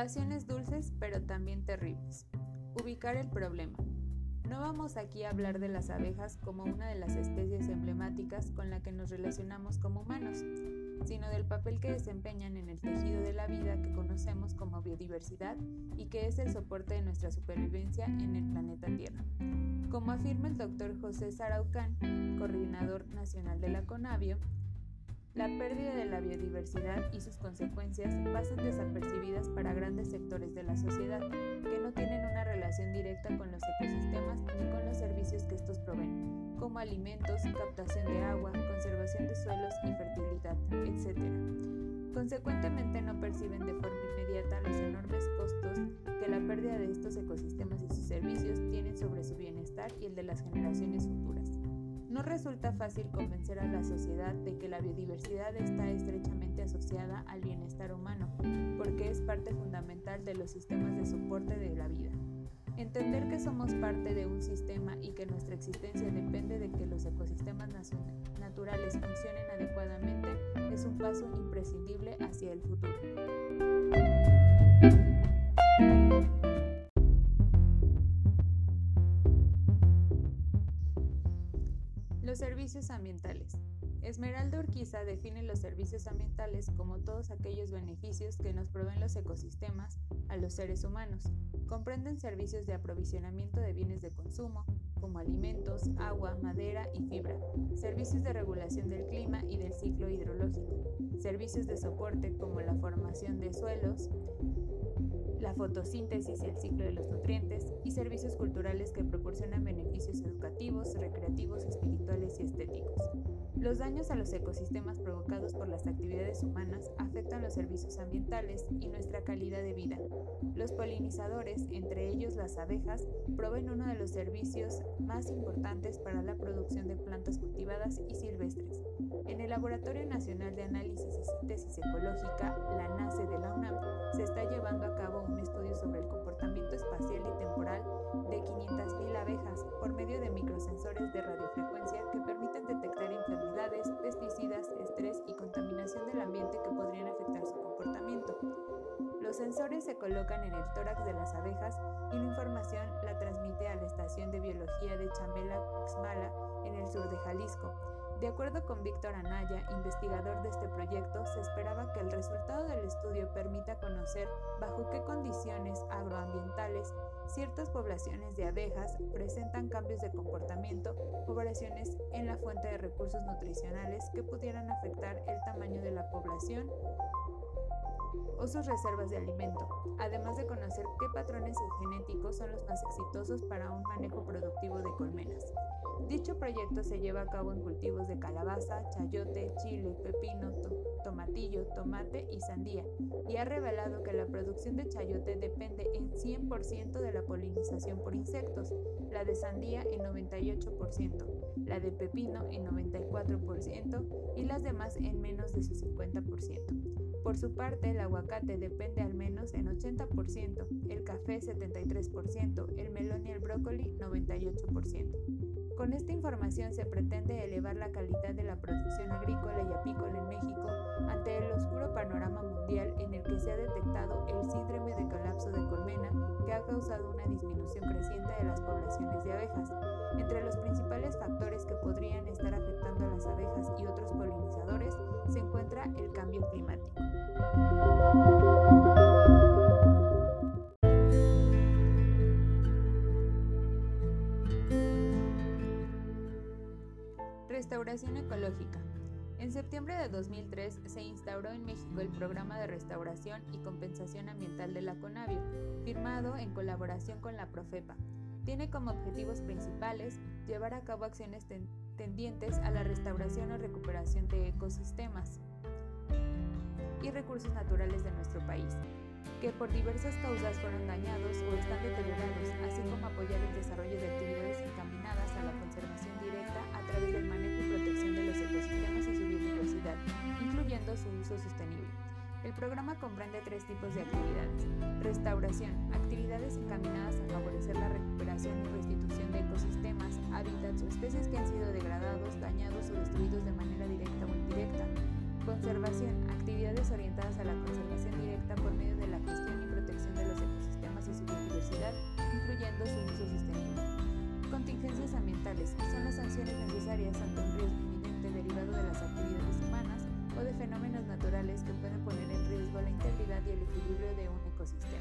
Pasiones dulces pero también terribles. Ubicar el problema. No vamos aquí a hablar de las abejas como una de las especies emblemáticas con la que nos relacionamos como humanos, sino del papel que desempeñan en el tejido de la vida que conocemos como biodiversidad y que es el soporte de nuestra supervivencia en el planeta Tierra. Como afirma el doctor José Saraucán, coordinador nacional de la CONAVIO, la pérdida de la biodiversidad y sus consecuencias pasan desapercibidas para grandes sectores de la sociedad que no tienen una relación directa con los ecosistemas ni con los servicios que estos proveen, como alimentos, captación de agua, conservación de suelos y fertilidad, etc. Consecuentemente no perciben de forma inmediata los enormes costos que la pérdida de estos ecosistemas y sus servicios tienen sobre su bienestar y el de las generaciones futuras. No resulta fácil convencer a la sociedad de que la biodiversidad está estrechamente asociada al bienestar humano, porque es parte fundamental de los sistemas de soporte de la vida. Entender que somos parte de un sistema y que nuestra existencia depende de que los ecosistemas naturales funcionen adecuadamente es un paso imprescindible hacia el futuro. Servicios ambientales. Esmeralda Urquiza define los servicios ambientales como todos aquellos beneficios que nos proveen los ecosistemas a los seres humanos. Comprenden servicios de aprovisionamiento de bienes de consumo, como alimentos, agua, madera y fibra, servicios de regulación del clima y del ciclo hidrológico, servicios de soporte como la formación de suelos, la fotosíntesis y el ciclo de los nutrientes, y servicios culturales que proporcionan beneficios educativos, recreativos, espirituales y estéticos. Los daños a los ecosistemas provocados por las actividades humanas afectan los servicios ambientales y nuestra calidad de vida. Los polinizadores, entre ellos las abejas, proveen uno de los servicios más importantes para la producción de plantas cultivadas y silvestres. Laboratorio Nacional de Análisis y Síntesis Ecológica, la NACE de la UNAM, se está llevando a cabo un estudio sobre el comportamiento espacial y temporal de 500.000 abejas por medio de microsensores de radiofrecuencia que permiten detectar enfermedades, pesticidas, estrés y contaminación del ambiente que podrían afectar su comportamiento. Los sensores se colocan en el tórax de las abejas y la información la transmite a la estación de biología de Chamela Uxmala en el sur de Jalisco. De acuerdo con Víctor Anaya, investigador de este proyecto, se esperaba que el resultado del estudio permita conocer bajo qué condiciones agroambientales ciertas poblaciones de abejas presentan cambios de comportamiento o variaciones en la fuente de recursos nutricionales que pudieran afectar el tamaño de la población o sus reservas de alimento, además de conocer qué patrones genéticos son los más exitosos para un manejo productivo de colmenas. Dicho proyecto se lleva a cabo en cultivos de calabaza, chayote, chile, pepino, tomatillo, tomate y sandía, y ha revelado que la producción de chayote depende en 100% de la polinización por insectos, la de sandía en 98%, la de pepino en 94% y las demás en menos de su 50%. Por su parte, el aguacate depende al menos en 80%, el café 73%, el melón y el brócoli 98%. Con esta información se pretende elevar la calidad de la producción agrícola y apícola en México ante el oscuro panorama mundial en el que se ha detectado el síndrome de colapso de colmena que ha causado una disminución creciente de las poblaciones de abejas. Entre los principales factores que podrían estar abejas y otros polinizadores se encuentra el cambio climático. Restauración ecológica. En septiembre de 2003 se instauró en México el Programa de Restauración y Compensación Ambiental de la CONAVIO, firmado en colaboración con la Profepa. Tiene como objetivos principales llevar a cabo acciones tendientes a la restauración o recuperación de ecosistemas, y recursos naturales de nuestro país, que por diversas causas fueron dañados o están deteriorados, así como apoyar el desarrollo de actividades encaminadas a la conservación directa a través del manejo y protección de los ecosistemas y su biodiversidad, incluyendo su uso sostenible. El programa comprende tres tipos de actividades. Restauración, actividades encaminadas a favorecer la recuperación y restitución de ecosistemas, especies que han sido degradados, dañados o destruidos de manera directa o indirecta. Conservación. Actividades orientadas a la conservación directa por medio de la gestión y protección de los ecosistemas y su biodiversidad, incluyendo su uso sostenible. Contingencias ambientales. Son las sanciones necesarias ante un riesgo inminente derivado de las actividades humanas o de fenómenos naturales que pueden poner en riesgo la integridad y el equilibrio de un ecosistema.